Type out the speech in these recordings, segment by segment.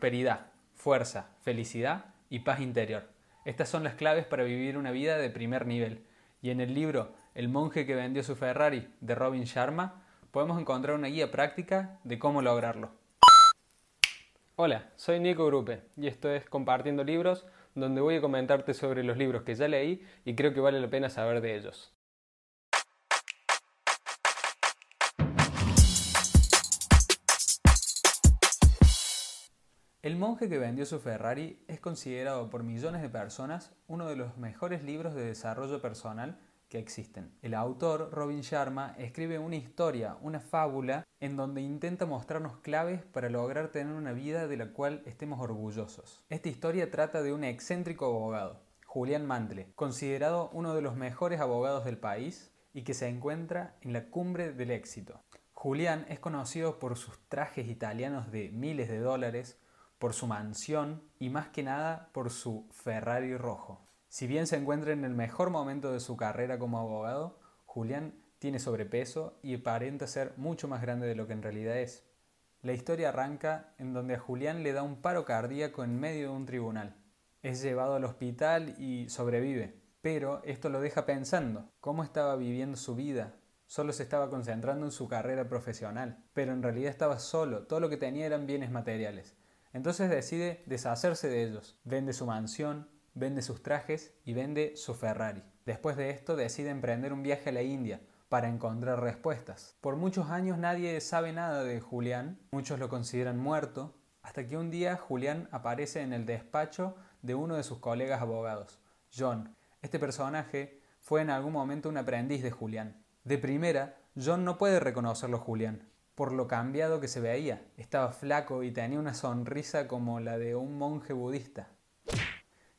prosperidad, fuerza, felicidad y paz interior. Estas son las claves para vivir una vida de primer nivel. Y en el libro El monje que vendió su Ferrari de Robin Sharma podemos encontrar una guía práctica de cómo lograrlo. Hola, soy Nico Grupe y esto es Compartiendo Libros, donde voy a comentarte sobre los libros que ya leí y creo que vale la pena saber de ellos. El monje que vendió su Ferrari es considerado por millones de personas uno de los mejores libros de desarrollo personal que existen. El autor, Robin Sharma, escribe una historia, una fábula, en donde intenta mostrarnos claves para lograr tener una vida de la cual estemos orgullosos. Esta historia trata de un excéntrico abogado, Julián Mantle, considerado uno de los mejores abogados del país y que se encuentra en la cumbre del éxito. Julián es conocido por sus trajes italianos de miles de dólares, por su mansión y más que nada por su Ferrari rojo. Si bien se encuentra en el mejor momento de su carrera como abogado, Julián tiene sobrepeso y aparenta ser mucho más grande de lo que en realidad es. La historia arranca en donde a Julián le da un paro cardíaco en medio de un tribunal. Es llevado al hospital y sobrevive, pero esto lo deja pensando cómo estaba viviendo su vida. Solo se estaba concentrando en su carrera profesional, pero en realidad estaba solo, todo lo que tenía eran bienes materiales. Entonces decide deshacerse de ellos. Vende su mansión, vende sus trajes y vende su Ferrari. Después de esto decide emprender un viaje a la India para encontrar respuestas. Por muchos años nadie sabe nada de Julián, muchos lo consideran muerto, hasta que un día Julián aparece en el despacho de uno de sus colegas abogados, John. Este personaje fue en algún momento un aprendiz de Julián. De primera, John no puede reconocerlo Julián, por lo cambiado que se veía. Estaba flaco y tenía una sonrisa como la de un monje budista.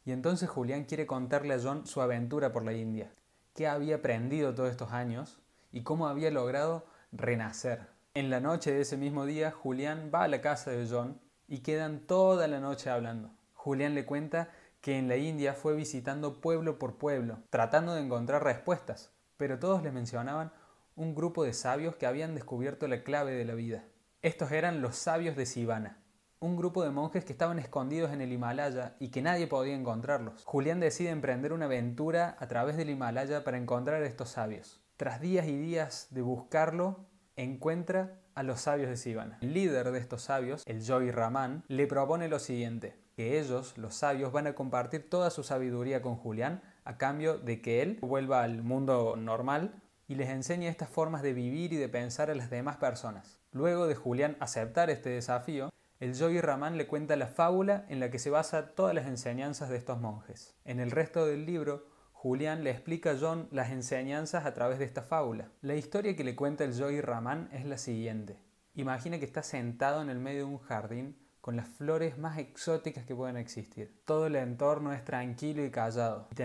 Y entonces Julián quiere contarle a John su aventura por la India, qué había aprendido todos estos años y cómo había logrado renacer. En la noche de ese mismo día, Julián va a la casa de John y quedan toda la noche hablando. Julián le cuenta que en la India fue visitando pueblo por pueblo, tratando de encontrar respuestas, pero todos le mencionaban un grupo de sabios que habían descubierto la clave de la vida. Estos eran los sabios de Sivana, un grupo de monjes que estaban escondidos en el Himalaya y que nadie podía encontrarlos. Julián decide emprender una aventura a través del Himalaya para encontrar a estos sabios. Tras días y días de buscarlo, encuentra a los sabios de Sivana. El líder de estos sabios, el Yogi Raman, le propone lo siguiente, que ellos, los sabios, van a compartir toda su sabiduría con Julián a cambio de que él vuelva al mundo normal y les enseña estas formas de vivir y de pensar a las demás personas. Luego de Julián aceptar este desafío, el Yogi Raman le cuenta la fábula en la que se basa todas las enseñanzas de estos monjes. En el resto del libro, Julián le explica a John las enseñanzas a través de esta fábula. La historia que le cuenta el Yogi Raman es la siguiente. Imagina que estás sentado en el medio de un jardín con las flores más exóticas que pueden existir. Todo el entorno es tranquilo y callado. Y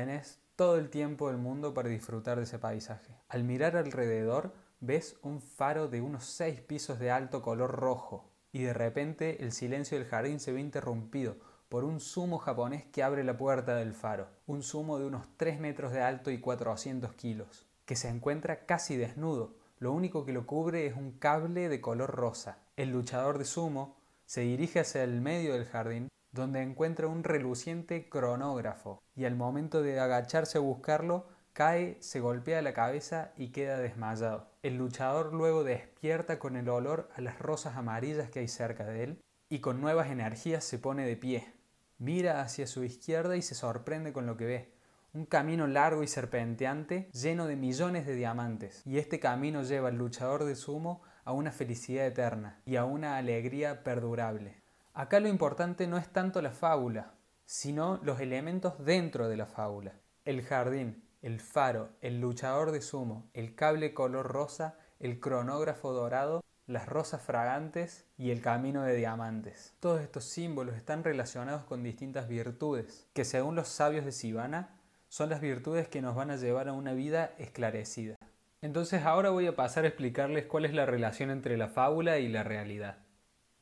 todo el tiempo del mundo para disfrutar de ese paisaje. Al mirar alrededor ves un faro de unos seis pisos de alto color rojo y de repente el silencio del jardín se ve interrumpido por un sumo japonés que abre la puerta del faro, un sumo de unos 3 metros de alto y 400 kilos, que se encuentra casi desnudo, lo único que lo cubre es un cable de color rosa. El luchador de sumo se dirige hacia el medio del jardín donde encuentra un reluciente cronógrafo y al momento de agacharse a buscarlo, cae, se golpea la cabeza y queda desmayado. El luchador luego despierta con el olor a las rosas amarillas que hay cerca de él y con nuevas energías se pone de pie. Mira hacia su izquierda y se sorprende con lo que ve. Un camino largo y serpenteante lleno de millones de diamantes. Y este camino lleva al luchador de sumo a una felicidad eterna y a una alegría perdurable. Acá lo importante no es tanto la fábula, sino los elementos dentro de la fábula. El jardín, el faro, el luchador de sumo, el cable color rosa, el cronógrafo dorado, las rosas fragantes y el camino de diamantes. Todos estos símbolos están relacionados con distintas virtudes, que según los sabios de Sivana son las virtudes que nos van a llevar a una vida esclarecida. Entonces ahora voy a pasar a explicarles cuál es la relación entre la fábula y la realidad.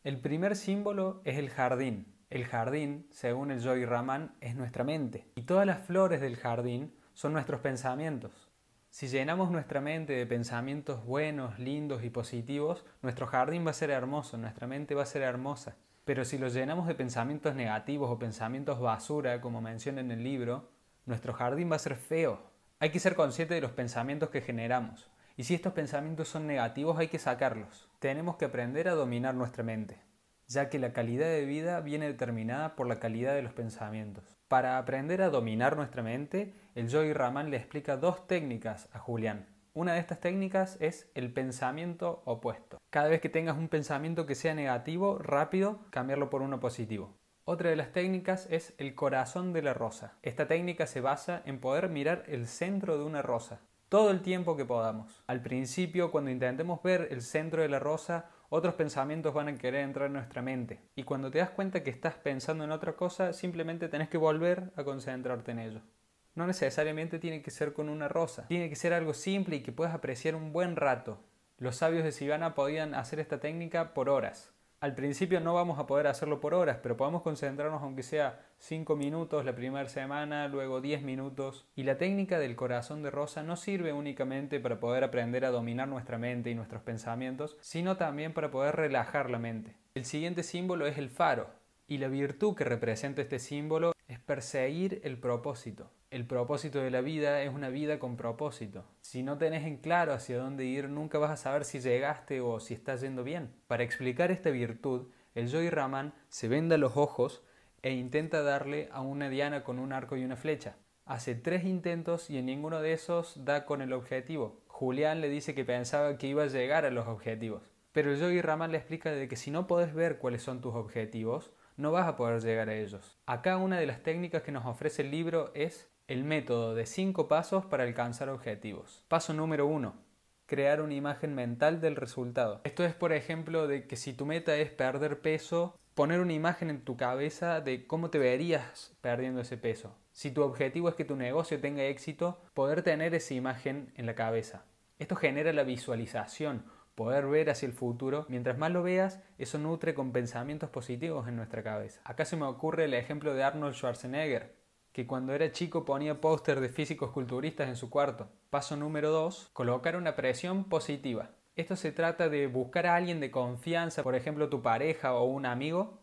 El primer símbolo es el jardín. El jardín, según el Yogi Raman, es nuestra mente. Y todas las flores del jardín son nuestros pensamientos. Si llenamos nuestra mente de pensamientos buenos, lindos y positivos, nuestro jardín va a ser hermoso, nuestra mente va a ser hermosa. Pero si los llenamos de pensamientos negativos o pensamientos basura, como menciona en el libro, nuestro jardín va a ser feo. Hay que ser consciente de los pensamientos que generamos. Y si estos pensamientos son negativos hay que sacarlos. Tenemos que aprender a dominar nuestra mente, ya que la calidad de vida viene determinada por la calidad de los pensamientos. Para aprender a dominar nuestra mente, el Yogi Raman le explica dos técnicas a Julián. Una de estas técnicas es el pensamiento opuesto. Cada vez que tengas un pensamiento que sea negativo, rápido, cambiarlo por uno positivo. Otra de las técnicas es el corazón de la rosa. Esta técnica se basa en poder mirar el centro de una rosa todo el tiempo que podamos. Al principio, cuando intentemos ver el centro de la rosa, otros pensamientos van a querer entrar en nuestra mente. Y cuando te das cuenta que estás pensando en otra cosa, simplemente tenés que volver a concentrarte en ello. No necesariamente tiene que ser con una rosa, tiene que ser algo simple y que puedas apreciar un buen rato. Los sabios de Sivana podían hacer esta técnica por horas. Al principio no vamos a poder hacerlo por horas, pero podemos concentrarnos aunque sea 5 minutos la primera semana, luego 10 minutos. Y la técnica del corazón de rosa no sirve únicamente para poder aprender a dominar nuestra mente y nuestros pensamientos, sino también para poder relajar la mente. El siguiente símbolo es el faro, y la virtud que representa este símbolo es perseguir el propósito. El propósito de la vida es una vida con propósito. Si no tenés en claro hacia dónde ir, nunca vas a saber si llegaste o si estás yendo bien. Para explicar esta virtud, el Joy Raman se venda los ojos e intenta darle a una diana con un arco y una flecha. Hace tres intentos y en ninguno de esos da con el objetivo. Julián le dice que pensaba que iba a llegar a los objetivos. Pero el Yogi Raman le explica de que si no podés ver cuáles son tus objetivos, no vas a poder llegar a ellos. Acá una de las técnicas que nos ofrece el libro es el método de 5 pasos para alcanzar objetivos. Paso número 1. Crear una imagen mental del resultado. Esto es, por ejemplo, de que si tu meta es perder peso, poner una imagen en tu cabeza de cómo te verías perdiendo ese peso. Si tu objetivo es que tu negocio tenga éxito, poder tener esa imagen en la cabeza. Esto genera la visualización, poder ver hacia el futuro. Mientras más lo veas, eso nutre con pensamientos positivos en nuestra cabeza. Acá se me ocurre el ejemplo de Arnold Schwarzenegger, que cuando era chico ponía póster de físicos culturistas en su cuarto. Paso número 2. Colocar una presión positiva. Esto se trata de buscar a alguien de confianza, por ejemplo tu pareja o un amigo,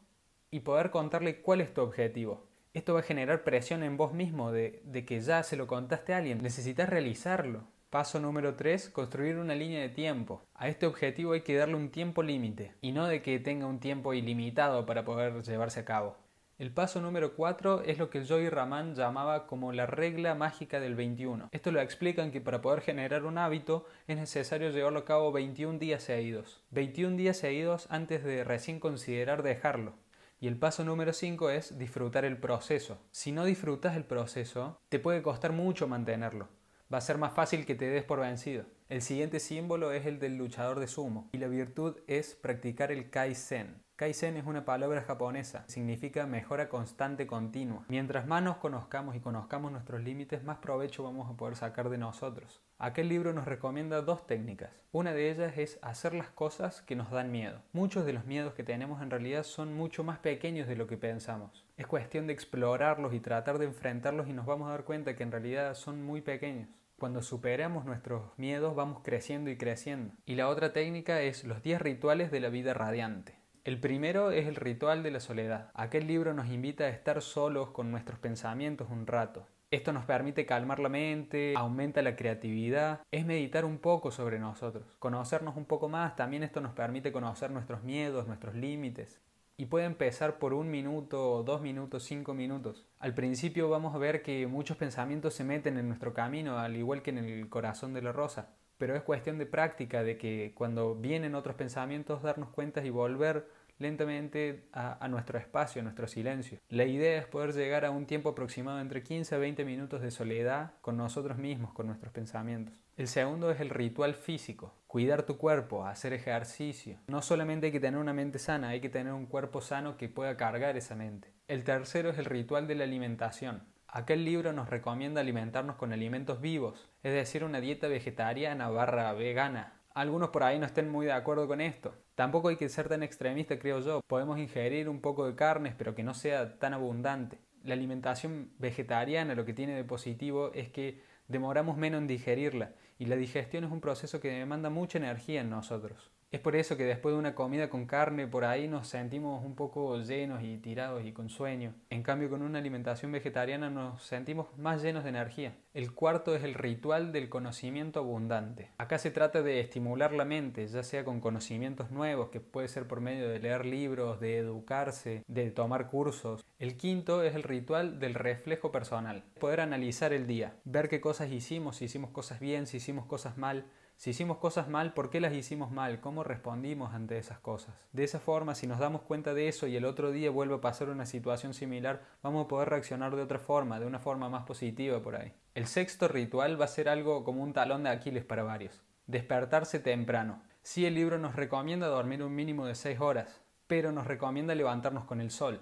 y poder contarle cuál es tu objetivo. Esto va a generar presión en vos mismo de, de que ya se lo contaste a alguien. Necesitas realizarlo. Paso número 3. Construir una línea de tiempo. A este objetivo hay que darle un tiempo límite y no de que tenga un tiempo ilimitado para poder llevarse a cabo. El paso número 4 es lo que Joy Raman llamaba como la regla mágica del 21. Esto lo explican que para poder generar un hábito es necesario llevarlo a cabo 21 días seguidos. 21 días seguidos antes de recién considerar dejarlo. Y el paso número 5 es disfrutar el proceso. Si no disfrutas el proceso, te puede costar mucho mantenerlo. Va a ser más fácil que te des por vencido. El siguiente símbolo es el del luchador de sumo y la virtud es practicar el Kaizen. Kaizen es una palabra japonesa, significa mejora constante continua. Mientras más nos conozcamos y conozcamos nuestros límites, más provecho vamos a poder sacar de nosotros. Aquel libro nos recomienda dos técnicas. Una de ellas es hacer las cosas que nos dan miedo. Muchos de los miedos que tenemos en realidad son mucho más pequeños de lo que pensamos. Es cuestión de explorarlos y tratar de enfrentarlos y nos vamos a dar cuenta que en realidad son muy pequeños. Cuando superamos nuestros miedos vamos creciendo y creciendo. Y la otra técnica es los 10 rituales de la vida radiante. El primero es el ritual de la soledad. Aquel libro nos invita a estar solos con nuestros pensamientos un rato. Esto nos permite calmar la mente, aumenta la creatividad, es meditar un poco sobre nosotros, conocernos un poco más, también esto nos permite conocer nuestros miedos, nuestros límites. Y puede empezar por un minuto, dos minutos, cinco minutos. Al principio vamos a ver que muchos pensamientos se meten en nuestro camino, al igual que en el corazón de la rosa pero es cuestión de práctica, de que cuando vienen otros pensamientos darnos cuenta y volver lentamente a, nuestro espacio, a nuestro silencio. La idea es poder llegar a un tiempo aproximado entre 15 a 20 minutos de soledad con nosotros mismos, con nuestros pensamientos. El segundo es el ritual físico, cuidar tu cuerpo, hacer ejercicio. No solamente hay que tener una mente sana, hay que tener un cuerpo sano que pueda cargar esa mente. El tercero es el ritual de la alimentación. Aquel libro nos recomienda alimentarnos con alimentos vivos, es decir, una dieta vegetariana barra vegana. Algunos por ahí no estén muy de acuerdo con esto. Tampoco hay que ser tan extremista, creo yo. Podemos ingerir un poco de carnes, pero que no sea tan abundante. La alimentación vegetariana lo que tiene de positivo es que demoramos menos en digerirla y la digestión es un proceso que demanda mucha energía en nosotros. Es por eso que después de una comida con carne por ahí nos sentimos un poco llenos y tirados y con sueño. En cambio con una alimentación vegetariana nos sentimos más llenos de energía. El cuarto es el ritual del conocimiento abundante. Acá se trata de estimular la mente, ya sea con conocimientos nuevos, que puede ser por medio de leer libros, de educarse, de tomar cursos. El quinto es el ritual del reflejo personal. Poder analizar el día, ver qué cosas hicimos, si hicimos cosas bien, si hicimos cosas mal, si hicimos cosas mal, ¿por qué las hicimos mal? ¿Cómo respondimos ante esas cosas? De esa forma, si nos damos cuenta de eso y el otro día vuelve a pasar una situación similar, vamos a poder reaccionar de otra forma, de una forma más positiva por ahí. El sexto ritual va a ser algo como un talón de Aquiles para varios. Despertarse temprano. Sí, el libro nos recomienda dormir un mínimo de 6 horas, pero nos recomienda levantarnos con el sol.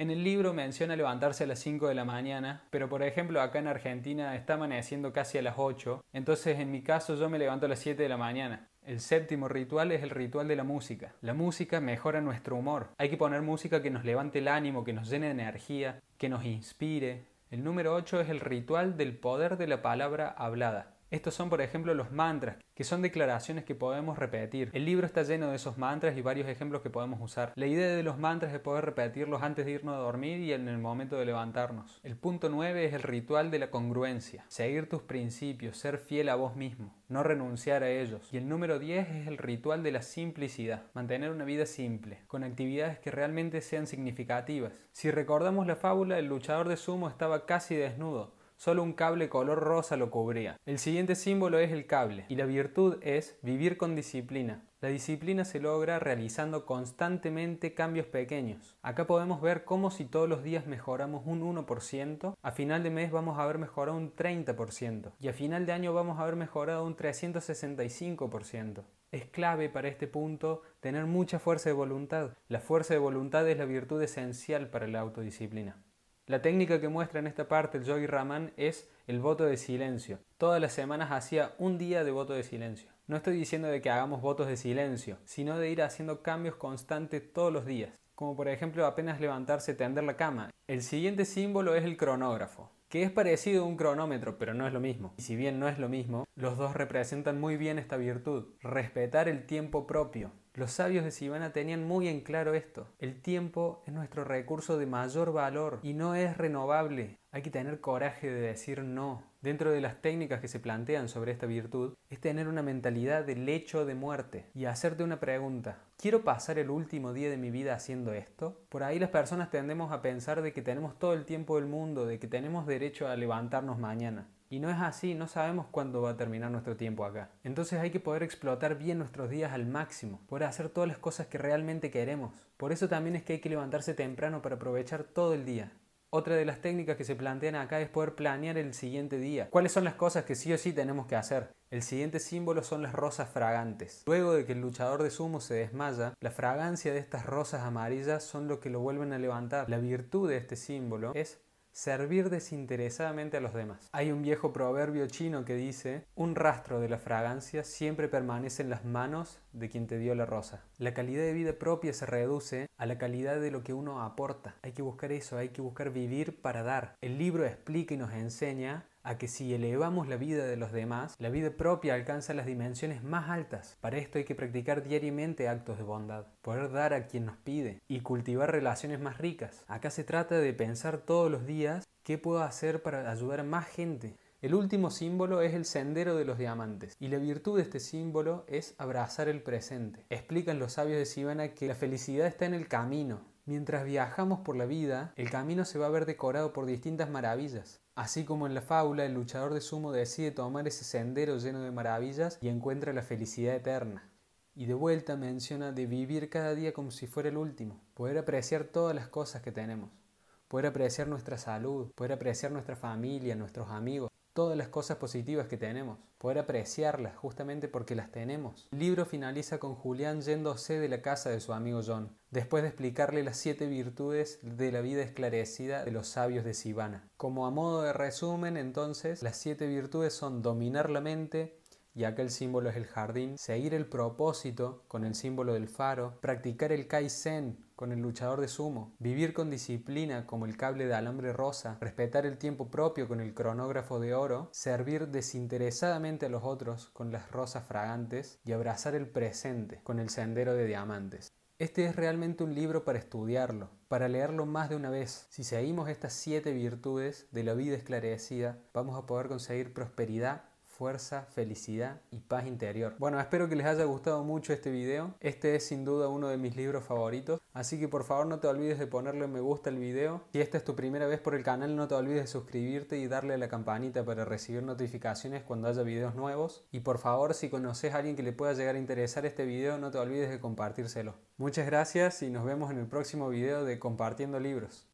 En el libro menciona levantarse a las 5 de la mañana, pero por ejemplo acá en Argentina está amaneciendo casi a las 8, entonces en mi caso yo me levanto a las 7 de la mañana. El séptimo ritual es el ritual de la música. La música mejora nuestro humor. Hay que poner música que nos levante el ánimo, que nos llene de energía, que nos inspire. El número 8 es el ritual del poder de la palabra hablada. Estos son, por ejemplo, los mantras, que son declaraciones que podemos repetir. El libro está lleno de esos mantras y varios ejemplos que podemos usar. La idea de los mantras es poder repetirlos antes de irnos a dormir y en el momento de levantarnos. El punto 9 es el ritual de la congruencia. Seguir tus principios, ser fiel a vos mismo, no renunciar a ellos. Y el número 10 es el ritual de la simplicidad. Mantener una vida simple, con actividades que realmente sean significativas. Si recordamos la fábula, el luchador de sumo estaba casi desnudo Solo un cable color rosa lo cubría. El siguiente símbolo es el cable y la virtud es vivir con disciplina. La disciplina se logra realizando constantemente cambios pequeños. Acá podemos ver cómo si todos los días mejoramos un 1%, a final de mes vamos a haber mejorado un 30% y a final de año vamos a haber mejorado un 365%. Es clave para este punto tener mucha fuerza de voluntad. La fuerza de voluntad es la virtud esencial para la autodisciplina. La técnica que muestra en esta parte el Yogi Raman es el voto de silencio. Todas las semanas hacía un día de voto de silencio. No estoy diciendo de que hagamos votos de silencio, sino de ir haciendo cambios constantes todos los días. Como por ejemplo apenas levantarse, tender la cama. El siguiente símbolo es el cronógrafo que es parecido a un cronómetro, pero no es lo mismo. Y si bien no es lo mismo, los dos representan muy bien esta virtud, respetar el tiempo propio. Los sabios de Sivana tenían muy en claro esto. El tiempo es nuestro recurso de mayor valor y no es renovable. Hay que tener coraje de decir no. Dentro de las técnicas que se plantean sobre esta virtud es tener una mentalidad de lecho de muerte y hacerte una pregunta. ¿Quiero pasar el último día de mi vida haciendo esto? Por ahí las personas tendemos a pensar de que tenemos todo el tiempo del mundo, de que tenemos derecho a levantarnos mañana. Y no es así, no sabemos cuándo va a terminar nuestro tiempo acá. Entonces hay que poder explotar bien nuestros días al máximo, poder hacer todas las cosas que realmente queremos. Por eso también es que hay que levantarse temprano para aprovechar todo el día. Otra de las técnicas que se plantean acá es poder planear el siguiente día. ¿Cuáles son las cosas que sí o sí tenemos que hacer? El siguiente símbolo son las rosas fragantes. Luego de que el luchador de sumo se desmaya, la fragancia de estas rosas amarillas son lo que lo vuelven a levantar. La virtud de este símbolo es servir desinteresadamente a los demás. Hay un viejo proverbio chino que dice, un rastro de la fragancia siempre permanece en las manos de quien te dio la rosa. La calidad de vida propia se reduce a la calidad de lo que uno aporta. Hay que buscar eso, hay que buscar vivir para dar. El libro explica y nos enseña a que si elevamos la vida de los demás, la vida propia alcanza las dimensiones más altas. Para esto hay que practicar diariamente actos de bondad, poder dar a quien nos pide y cultivar relaciones más ricas. Acá se trata de pensar todos los días qué puedo hacer para ayudar a más gente. El último símbolo es el sendero de los diamantes, y la virtud de este símbolo es abrazar el presente. Explican los sabios de Sivana que la felicidad está en el camino. Mientras viajamos por la vida, el camino se va a ver decorado por distintas maravillas. Así como en la fábula, el luchador de sumo decide tomar ese sendero lleno de maravillas y encuentra la felicidad eterna. Y de vuelta menciona de vivir cada día como si fuera el último, poder apreciar todas las cosas que tenemos, poder apreciar nuestra salud, poder apreciar nuestra familia, nuestros amigos, todas las cosas positivas que tenemos, poder apreciarlas justamente porque las tenemos. El libro finaliza con Julián yéndose de la casa de su amigo John, después de explicarle las siete virtudes de la vida esclarecida de los sabios de Sivana. Como a modo de resumen, entonces, las siete virtudes son dominar la mente, y el símbolo es el jardín, seguir el propósito con el símbolo del faro, practicar el Kaizen con el luchador de sumo, vivir con disciplina como el cable de alambre rosa, respetar el tiempo propio con el cronógrafo de oro, servir desinteresadamente a los otros con las rosas fragantes y abrazar el presente con el sendero de diamantes. Este es realmente un libro para estudiarlo, para leerlo más de una vez. Si seguimos estas siete virtudes de la vida esclarecida, vamos a poder conseguir prosperidad fuerza, felicidad y paz interior. Bueno, espero que les haya gustado mucho este video. Este es sin duda uno de mis libros favoritos. Así que por favor no te olvides de ponerle me gusta al video. Si esta es tu primera vez por el canal, no te olvides de suscribirte y darle a la campanita para recibir notificaciones cuando haya videos nuevos. Y por favor, si conoces a alguien que le pueda llegar a interesar este video, no te olvides de compartírselo. Muchas gracias y nos vemos en el próximo video de Compartiendo Libros.